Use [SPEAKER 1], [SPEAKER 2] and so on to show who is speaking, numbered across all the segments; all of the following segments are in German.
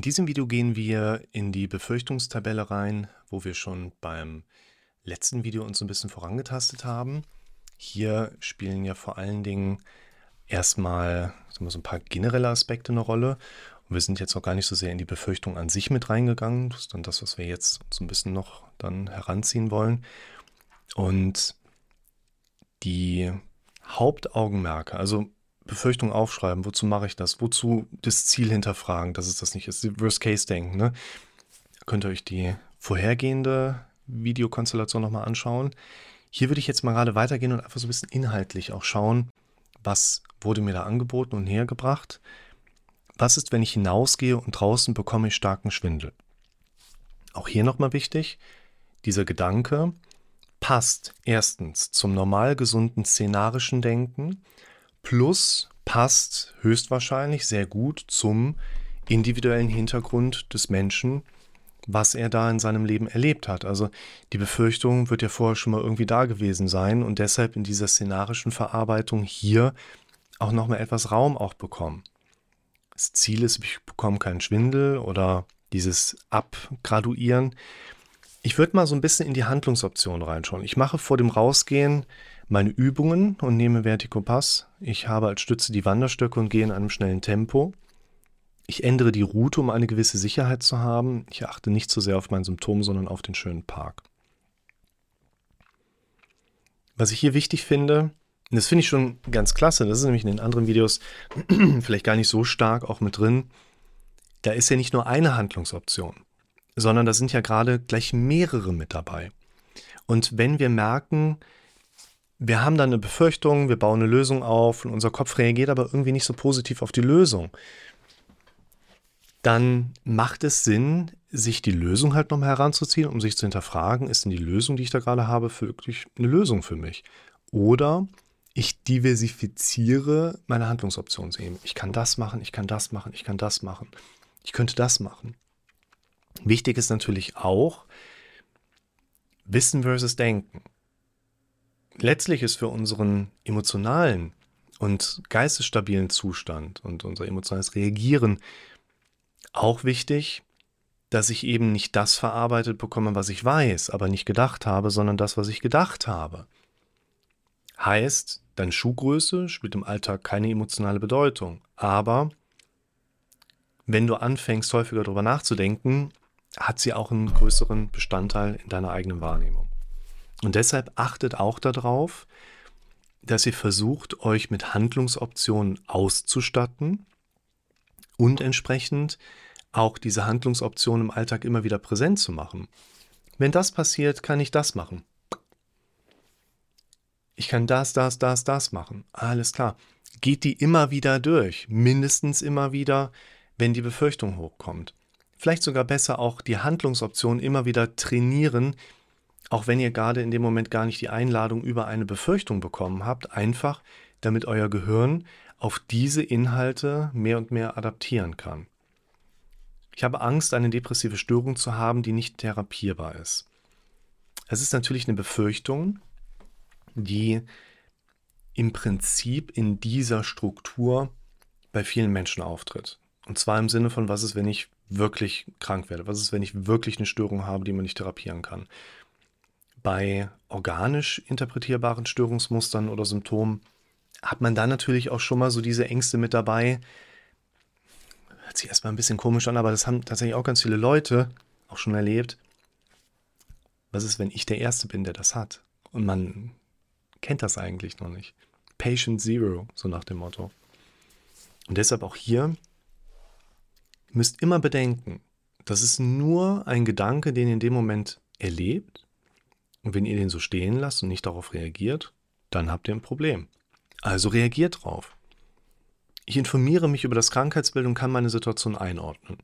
[SPEAKER 1] In diesem Video gehen wir in die Befürchtungstabelle rein, wo wir schon beim letzten Video uns ein bisschen vorangetastet haben. Hier spielen ja vor allen Dingen erstmal so ein paar generelle Aspekte eine Rolle. Und wir sind jetzt noch gar nicht so sehr in die Befürchtung an sich mit reingegangen. Das ist dann das, was wir jetzt so ein bisschen noch dann heranziehen wollen. Und die Hauptaugenmerke, also Befürchtung aufschreiben, wozu mache ich das? Wozu das Ziel hinterfragen, dass es das nicht ist? Worst-Case-Denken, ne? Könnt ihr euch die vorhergehende Videokonstellation nochmal anschauen. Hier würde ich jetzt mal gerade weitergehen und einfach so ein bisschen inhaltlich auch schauen, was wurde mir da angeboten und hergebracht. Was ist, wenn ich hinausgehe und draußen bekomme ich starken Schwindel? Auch hier nochmal wichtig, dieser Gedanke passt erstens zum normal gesunden szenarischen Denken plus passt höchstwahrscheinlich sehr gut zum individuellen Hintergrund des Menschen, was er da in seinem Leben erlebt hat. Also die Befürchtung wird ja vorher schon mal irgendwie da gewesen sein und deshalb in dieser szenarischen Verarbeitung hier auch nochmal etwas Raum auch bekommen. Das Ziel ist, ich bekomme keinen Schwindel oder dieses Abgraduieren. Ich würde mal so ein bisschen in die Handlungsoption reinschauen. Ich mache vor dem Rausgehen meine Übungen und nehme Verticopass. Ich habe als Stütze die Wanderstöcke und gehe in einem schnellen Tempo. Ich ändere die Route, um eine gewisse Sicherheit zu haben. Ich achte nicht so sehr auf mein Symptom, sondern auf den schönen Park. Was ich hier wichtig finde, und das finde ich schon ganz klasse, das ist nämlich in den anderen Videos vielleicht gar nicht so stark auch mit drin, da ist ja nicht nur eine Handlungsoption, sondern da sind ja gerade gleich mehrere mit dabei. Und wenn wir merken, wir haben dann eine Befürchtung, wir bauen eine Lösung auf und unser Kopf reagiert aber irgendwie nicht so positiv auf die Lösung. Dann macht es Sinn, sich die Lösung halt nochmal heranzuziehen, um sich zu hinterfragen, ist denn die Lösung, die ich da gerade habe, wirklich eine Lösung für mich? Oder ich diversifiziere meine Handlungsoptionen eben. Ich kann das machen, ich kann das machen, ich kann das machen. Ich könnte das machen. Wichtig ist natürlich auch Wissen versus Denken letztlich ist für unseren emotionalen und geistesstabilen Zustand und unser emotionales Reagieren auch wichtig, dass ich eben nicht das verarbeitet bekomme, was ich weiß, aber nicht gedacht habe, sondern das, was ich gedacht habe. Heißt, deine Schuhgröße spielt im Alltag keine emotionale Bedeutung, aber wenn du anfängst, häufiger darüber nachzudenken, hat sie auch einen größeren Bestandteil in deiner eigenen Wahrnehmung. Und deshalb achtet auch darauf, dass ihr versucht, euch mit Handlungsoptionen auszustatten und entsprechend auch diese Handlungsoptionen im Alltag immer wieder präsent zu machen. Wenn das passiert, kann ich das machen. Ich kann das, das, das, das machen. Alles klar. Geht die immer wieder durch. Mindestens immer wieder, wenn die Befürchtung hochkommt. Vielleicht sogar besser auch die Handlungsoptionen immer wieder trainieren, auch wenn ihr gerade in dem Moment gar nicht die Einladung über eine Befürchtung bekommen habt, einfach damit euer Gehirn auf diese Inhalte mehr und mehr adaptieren kann. Ich habe Angst, eine depressive Störung zu haben, die nicht therapierbar ist. Es ist natürlich eine Befürchtung, die im Prinzip in dieser Struktur bei vielen Menschen auftritt. Und zwar im Sinne von, was ist, wenn ich wirklich krank werde? Was ist, wenn ich wirklich eine Störung habe, die man nicht therapieren kann? Bei organisch interpretierbaren Störungsmustern oder Symptomen hat man dann natürlich auch schon mal so diese Ängste mit dabei. Hört sich erstmal ein bisschen komisch an, aber das haben tatsächlich auch ganz viele Leute auch schon erlebt. Was ist, wenn ich der Erste bin, der das hat? Und man kennt das eigentlich noch nicht. Patient Zero, so nach dem Motto. Und deshalb auch hier müsst immer bedenken, das ist nur ein Gedanke, den ihr in dem Moment erlebt und wenn ihr den so stehen lasst und nicht darauf reagiert, dann habt ihr ein Problem. Also reagiert drauf. Ich informiere mich über das Krankheitsbild und kann meine Situation einordnen.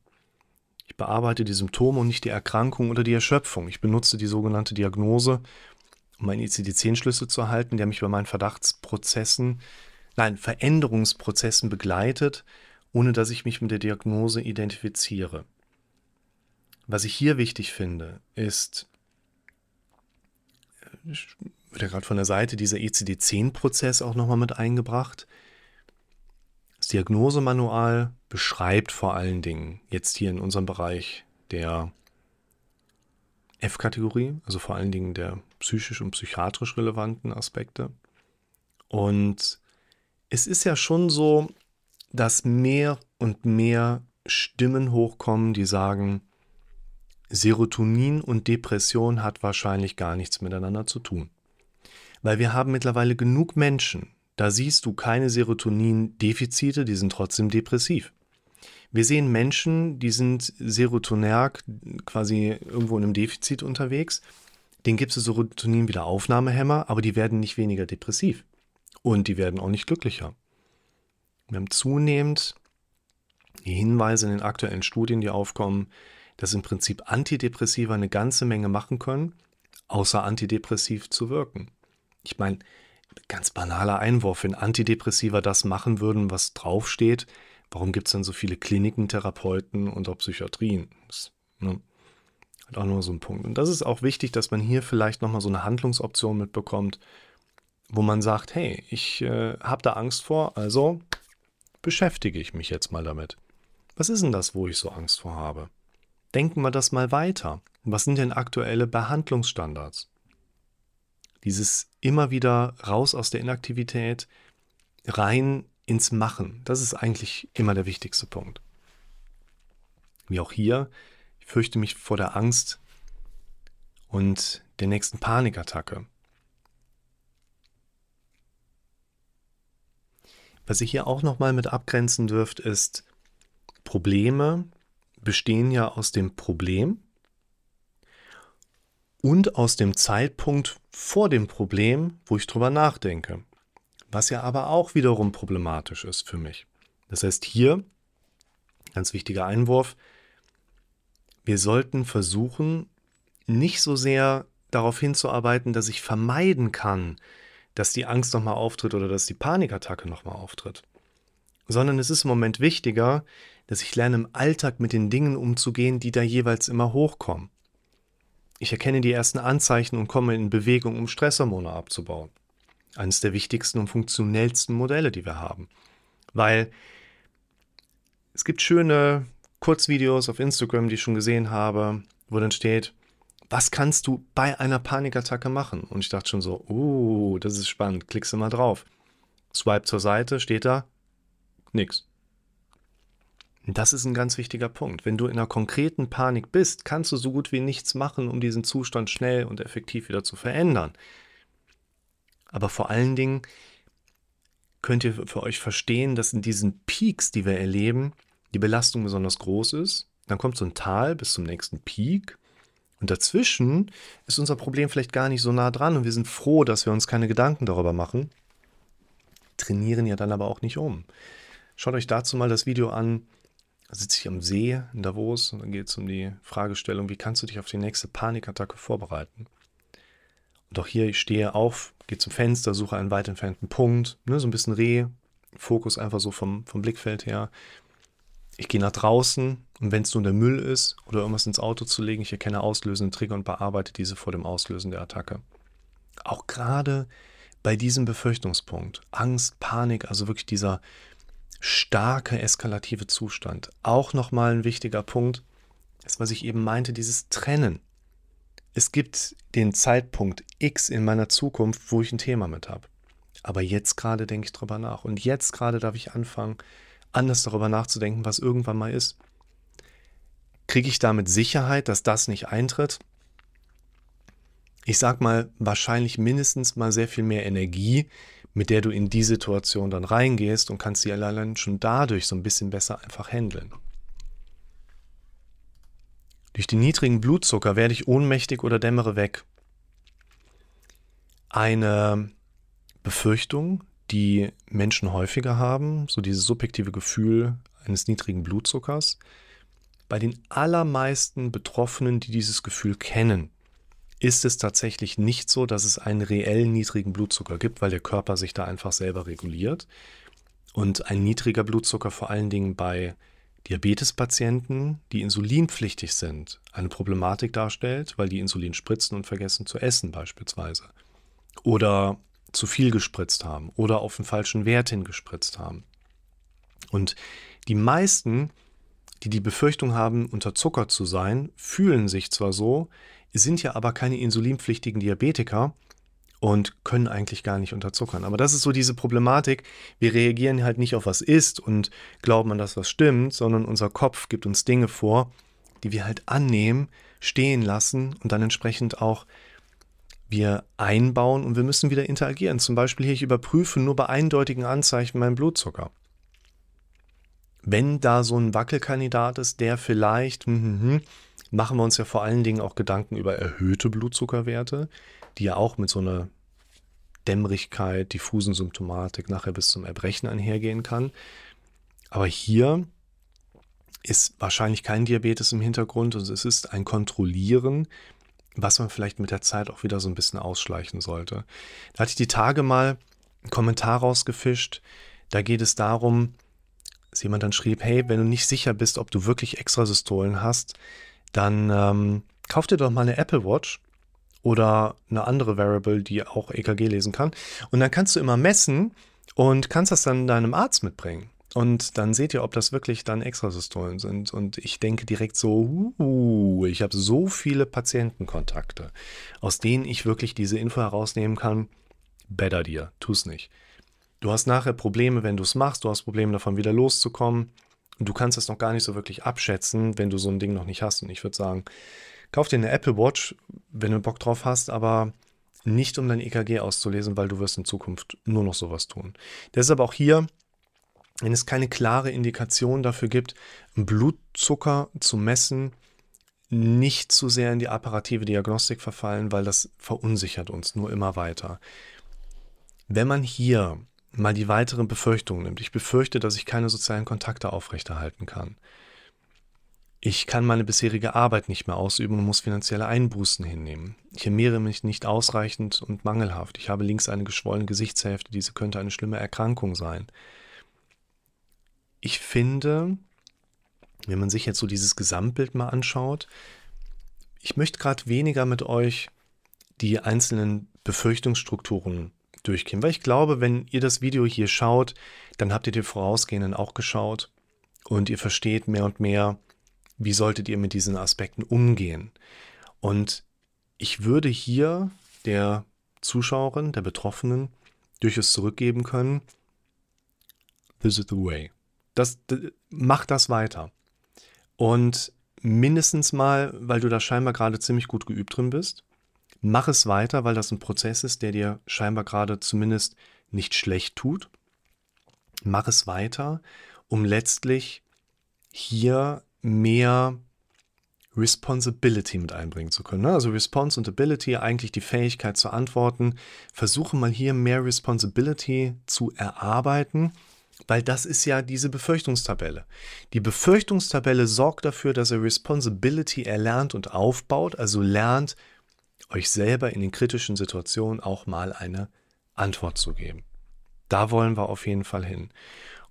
[SPEAKER 1] Ich bearbeite die Symptome und nicht die Erkrankung oder die Erschöpfung. Ich benutze die sogenannte Diagnose, um einen ICD-10-Schlüssel zu erhalten, der mich bei meinen Verdachtsprozessen, nein, Veränderungsprozessen begleitet, ohne dass ich mich mit der Diagnose identifiziere. Was ich hier wichtig finde, ist, wird ja gerade von der Seite dieser ECD-10-Prozess auch nochmal mit eingebracht. Das Diagnosemanual beschreibt vor allen Dingen jetzt hier in unserem Bereich der F-Kategorie, also vor allen Dingen der psychisch und psychiatrisch relevanten Aspekte. Und es ist ja schon so, dass mehr und mehr Stimmen hochkommen, die sagen, Serotonin und Depression hat wahrscheinlich gar nichts miteinander zu tun. Weil wir haben mittlerweile genug Menschen, da siehst du keine Serotonin-Defizite, die sind trotzdem depressiv. Wir sehen Menschen, die sind serotonerg, quasi irgendwo in einem Defizit unterwegs. Den gibt es Serotonin-Wiederaufnahmehämmer, aber die werden nicht weniger depressiv. Und die werden auch nicht glücklicher. Wir haben zunehmend die Hinweise in den aktuellen Studien, die aufkommen, dass im Prinzip Antidepressiva eine ganze Menge machen können, außer antidepressiv zu wirken. Ich meine, ganz banaler Einwurf, wenn Antidepressiva das machen würden, was draufsteht, warum gibt es dann so viele Kliniken, Therapeuten und auch Psychiatrien? Das ne, hat auch nur so ein Punkt. Und das ist auch wichtig, dass man hier vielleicht nochmal so eine Handlungsoption mitbekommt, wo man sagt, hey, ich äh, habe da Angst vor, also beschäftige ich mich jetzt mal damit. Was ist denn das, wo ich so Angst vor habe? Denken wir das mal weiter. Was sind denn aktuelle Behandlungsstandards? Dieses immer wieder raus aus der Inaktivität, rein ins Machen. Das ist eigentlich immer der wichtigste Punkt. Wie auch hier, ich fürchte mich vor der Angst und der nächsten Panikattacke. Was ihr hier auch nochmal mit abgrenzen dürft, ist, Probleme bestehen ja aus dem Problem und aus dem Zeitpunkt vor dem Problem, wo ich drüber nachdenke. Was ja aber auch wiederum problematisch ist für mich. Das heißt hier, ganz wichtiger Einwurf, wir sollten versuchen, nicht so sehr darauf hinzuarbeiten, dass ich vermeiden kann, dass die Angst nochmal auftritt oder dass die Panikattacke nochmal auftritt. Sondern es ist im Moment wichtiger, dass ich lerne, im Alltag mit den Dingen umzugehen, die da jeweils immer hochkommen. Ich erkenne die ersten Anzeichen und komme in Bewegung, um Stresshormone abzubauen. Eines der wichtigsten und funktionellsten Modelle, die wir haben. Weil es gibt schöne Kurzvideos auf Instagram, die ich schon gesehen habe, wo dann steht, was kannst du bei einer Panikattacke machen? Und ich dachte schon so, uh, das ist spannend, klickst du mal drauf. Swipe zur Seite, steht da, nix. Das ist ein ganz wichtiger Punkt. Wenn du in einer konkreten Panik bist, kannst du so gut wie nichts machen, um diesen Zustand schnell und effektiv wieder zu verändern. Aber vor allen Dingen könnt ihr für euch verstehen, dass in diesen Peaks, die wir erleben, die Belastung besonders groß ist. Dann kommt so ein Tal bis zum nächsten Peak. Und dazwischen ist unser Problem vielleicht gar nicht so nah dran und wir sind froh, dass wir uns keine Gedanken darüber machen. Trainieren ja dann aber auch nicht um. Schaut euch dazu mal das Video an, sitze ich am See in Davos und dann geht es um die Fragestellung, wie kannst du dich auf die nächste Panikattacke vorbereiten? Und auch hier, ich stehe auf, gehe zum Fenster, suche einen weit entfernten Punkt, ne, so ein bisschen Reh, Fokus einfach so vom, vom Blickfeld her. Ich gehe nach draußen und wenn es nur der Müll ist oder irgendwas ins Auto zu legen, ich erkenne auslösende Trigger und bearbeite diese vor dem Auslösen der Attacke. Auch gerade bei diesem Befürchtungspunkt, Angst, Panik, also wirklich dieser, starke eskalative Zustand. Auch nochmal ein wichtiger Punkt, ist, was ich eben meinte, dieses Trennen. Es gibt den Zeitpunkt X in meiner Zukunft, wo ich ein Thema mit habe. Aber jetzt gerade denke ich drüber nach. Und jetzt gerade darf ich anfangen, anders darüber nachzudenken, was irgendwann mal ist. Kriege ich damit Sicherheit, dass das nicht eintritt? Ich sag mal, wahrscheinlich mindestens mal sehr viel mehr Energie, mit der du in die Situation dann reingehst und kannst sie allein schon dadurch so ein bisschen besser einfach handeln. Durch den niedrigen Blutzucker werde ich ohnmächtig oder dämmere weg. Eine Befürchtung, die Menschen häufiger haben, so dieses subjektive Gefühl eines niedrigen Blutzuckers, bei den allermeisten Betroffenen, die dieses Gefühl kennen, ist es tatsächlich nicht so, dass es einen reell niedrigen Blutzucker gibt, weil der Körper sich da einfach selber reguliert. Und ein niedriger Blutzucker vor allen Dingen bei Diabetespatienten, die insulinpflichtig sind, eine Problematik darstellt, weil die Insulin spritzen und vergessen zu essen beispielsweise. Oder zu viel gespritzt haben oder auf den falschen Wert hin gespritzt haben. Und Die meisten, die die Befürchtung haben, unterzuckert zu sein, fühlen sich zwar so, sind ja aber keine insulinpflichtigen Diabetiker und können eigentlich gar nicht unterzuckern. Aber das ist so diese Problematik. Wir reagieren halt nicht auf was ist und glauben an das, was stimmt, sondern unser Kopf gibt uns Dinge vor, die wir halt annehmen, stehen lassen und dann entsprechend auch wir einbauen und wir müssen wieder interagieren. Zum Beispiel hier, ich überprüfe nur bei eindeutigen Anzeichen meinen Blutzucker. Wenn da so ein Wackelkandidat ist, der vielleicht, hm, hm, hm, machen wir uns ja vor allen Dingen auch Gedanken über erhöhte Blutzuckerwerte, die ja auch mit so einer Dämmerigkeit, diffusen Symptomatik nachher bis zum Erbrechen einhergehen kann. Aber hier ist wahrscheinlich kein Diabetes im Hintergrund und es ist ein Kontrollieren, was man vielleicht mit der Zeit auch wieder so ein bisschen ausschleichen sollte. Da hatte ich die Tage mal einen Kommentar rausgefischt. Da geht es darum, dass jemand dann schrieb, hey, wenn du nicht sicher bist, ob du wirklich Extrasystolen hast, dann ähm, kauf dir doch mal eine Apple Watch oder eine andere Variable, die auch EKG lesen kann. Und dann kannst du immer messen und kannst das dann deinem Arzt mitbringen. Und dann seht ihr, ob das wirklich dann Extrasystolen sind. Und ich denke direkt so, uh, ich habe so viele Patientenkontakte, aus denen ich wirklich diese Info herausnehmen kann. Better dir, tu es nicht. Du hast nachher Probleme, wenn du es machst, du hast Probleme davon wieder loszukommen. Und du kannst es noch gar nicht so wirklich abschätzen, wenn du so ein Ding noch nicht hast. Und ich würde sagen, kauf dir eine Apple Watch, wenn du Bock drauf hast, aber nicht um dein EKG auszulesen, weil du wirst in Zukunft nur noch sowas tun. Deshalb auch hier wenn es keine klare Indikation dafür gibt, Blutzucker zu messen, nicht zu sehr in die apparative Diagnostik verfallen, weil das verunsichert uns nur immer weiter. Wenn man hier mal die weiteren Befürchtungen nimmt, ich befürchte, dass ich keine sozialen Kontakte aufrechterhalten kann. Ich kann meine bisherige Arbeit nicht mehr ausüben und muss finanzielle Einbußen hinnehmen. Ich ernähre mich nicht ausreichend und mangelhaft. Ich habe links eine geschwollene Gesichtshälfte, diese könnte eine schlimme Erkrankung sein ich finde, wenn man sich jetzt so dieses Gesamtbild mal anschaut, ich möchte gerade weniger mit euch die einzelnen Befürchtungsstrukturen durchgehen, weil ich glaube, wenn ihr das Video hier schaut, dann habt ihr die vorausgehenden auch geschaut und ihr versteht mehr und mehr, wie solltet ihr mit diesen Aspekten umgehen. Und ich würde hier der Zuschauerin, der Betroffenen durchaus zurückgeben können, this is the way. Das, mach das weiter. Und mindestens mal, weil du da scheinbar gerade ziemlich gut geübt drin bist, mach es weiter, weil das ein Prozess ist, der dir scheinbar gerade zumindest nicht schlecht tut. Mach es weiter, um letztlich hier mehr Responsibility mit einbringen zu können. Ne? Also Response und Ability, eigentlich die Fähigkeit zu antworten. Versuche mal hier mehr Responsibility zu erarbeiten weil das ist ja diese Befürchtungstabelle. Die Befürchtungstabelle sorgt dafür, dass er Responsibility erlernt und aufbaut, also lernt, euch selber in den kritischen Situationen auch mal eine Antwort zu geben. Da wollen wir auf jeden Fall hin.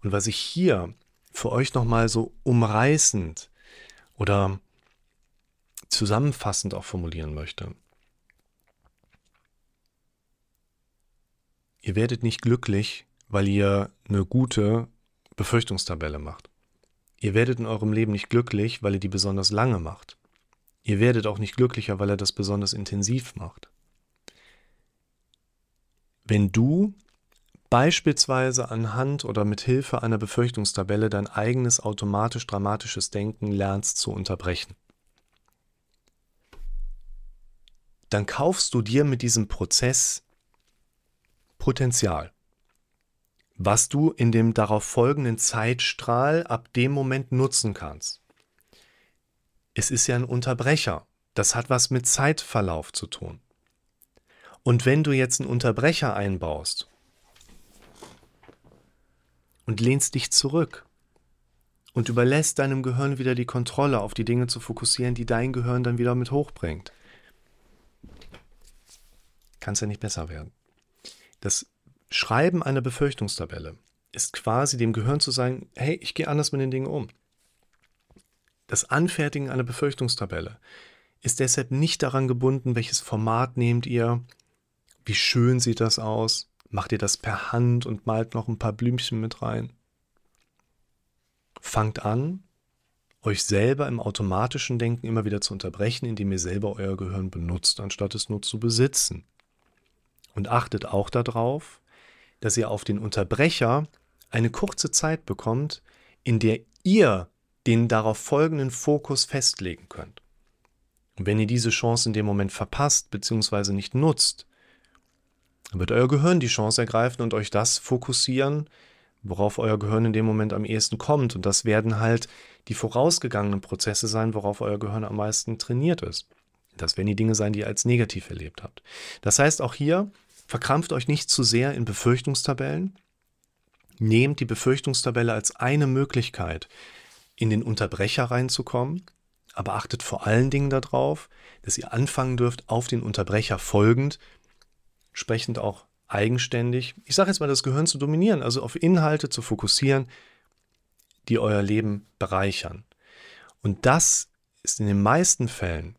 [SPEAKER 1] Und was ich hier für euch nochmal so umreißend oder zusammenfassend auch formulieren möchte. Ihr werdet nicht glücklich, weil ihr eine gute Befürchtungstabelle macht. Ihr werdet in eurem Leben nicht glücklich, weil ihr die besonders lange macht. Ihr werdet auch nicht glücklicher, weil er das besonders intensiv macht. Wenn du beispielsweise anhand oder mit Hilfe einer Befürchtungstabelle dein eigenes automatisch dramatisches Denken lernst zu unterbrechen, dann kaufst du dir mit diesem Prozess Potenzial was du in dem darauf folgenden Zeitstrahl ab dem Moment nutzen kannst. Es ist ja ein Unterbrecher. Das hat was mit Zeitverlauf zu tun. Und wenn du jetzt einen Unterbrecher einbaust und lehnst dich zurück und überlässt deinem Gehirn wieder die Kontrolle auf die Dinge zu fokussieren, die dein Gehirn dann wieder mit hochbringt, kann es ja nicht besser werden. Das Schreiben einer Befürchtungstabelle ist quasi dem Gehirn zu sagen, hey, ich gehe anders mit den Dingen um. Das Anfertigen einer Befürchtungstabelle ist deshalb nicht daran gebunden, welches Format nehmt ihr, wie schön sieht das aus, macht ihr das per Hand und malt noch ein paar Blümchen mit rein. fangt an, euch selber im automatischen Denken immer wieder zu unterbrechen, indem ihr selber euer Gehirn benutzt, anstatt es nur zu besitzen. Und achtet auch darauf, dass ihr auf den Unterbrecher eine kurze Zeit bekommt, in der ihr den darauf folgenden Fokus festlegen könnt. Und wenn ihr diese Chance in dem Moment verpasst bzw. nicht nutzt, dann wird euer Gehirn die Chance ergreifen und euch das fokussieren, worauf euer Gehirn in dem Moment am ehesten kommt. Und das werden halt die vorausgegangenen Prozesse sein, worauf euer Gehirn am meisten trainiert ist. Das werden die Dinge sein, die ihr als negativ erlebt habt. Das heißt, auch hier verkrampft euch nicht zu sehr in Befürchtungstabellen. Nehmt die Befürchtungstabelle als eine Möglichkeit, in den Unterbrecher reinzukommen, aber achtet vor allen Dingen darauf, dass ihr anfangen dürft, auf den Unterbrecher folgend, entsprechend auch eigenständig, ich sage jetzt mal, das Gehirn zu dominieren, also auf Inhalte zu fokussieren, die euer Leben bereichern. Und das ist in den meisten Fällen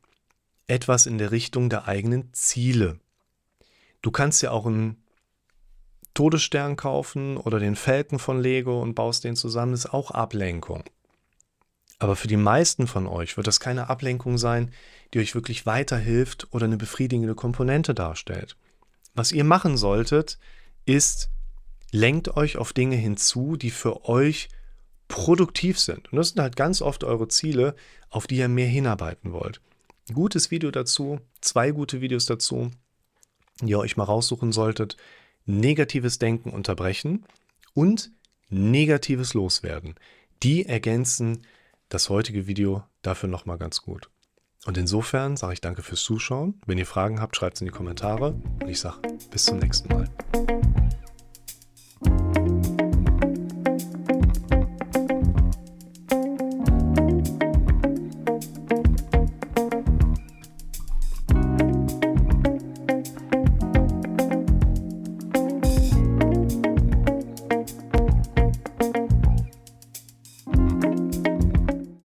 [SPEAKER 1] etwas in der Richtung der eigenen Ziele. Du kannst ja auch einen Todesstern kaufen oder den Falken von Lego und baust den zusammen, das ist auch Ablenkung. Aber für die meisten von euch wird das keine Ablenkung sein, die euch wirklich weiterhilft oder eine befriedigende Komponente darstellt. Was ihr machen solltet, ist, lenkt euch auf Dinge hinzu, die für euch produktiv sind. Und das sind halt ganz oft eure Ziele, auf die ihr mehr hinarbeiten wollt. Ein gutes Video dazu, zwei gute Videos dazu, die ihr euch mal raussuchen solltet. Negatives Denken unterbrechen und negatives Loswerden. Die ergänzen das heutige Video dafür nochmal ganz gut. Und insofern sage ich danke fürs Zuschauen. Wenn ihr Fragen habt, schreibt es in die Kommentare. Und ich sage bis zum nächsten Mal.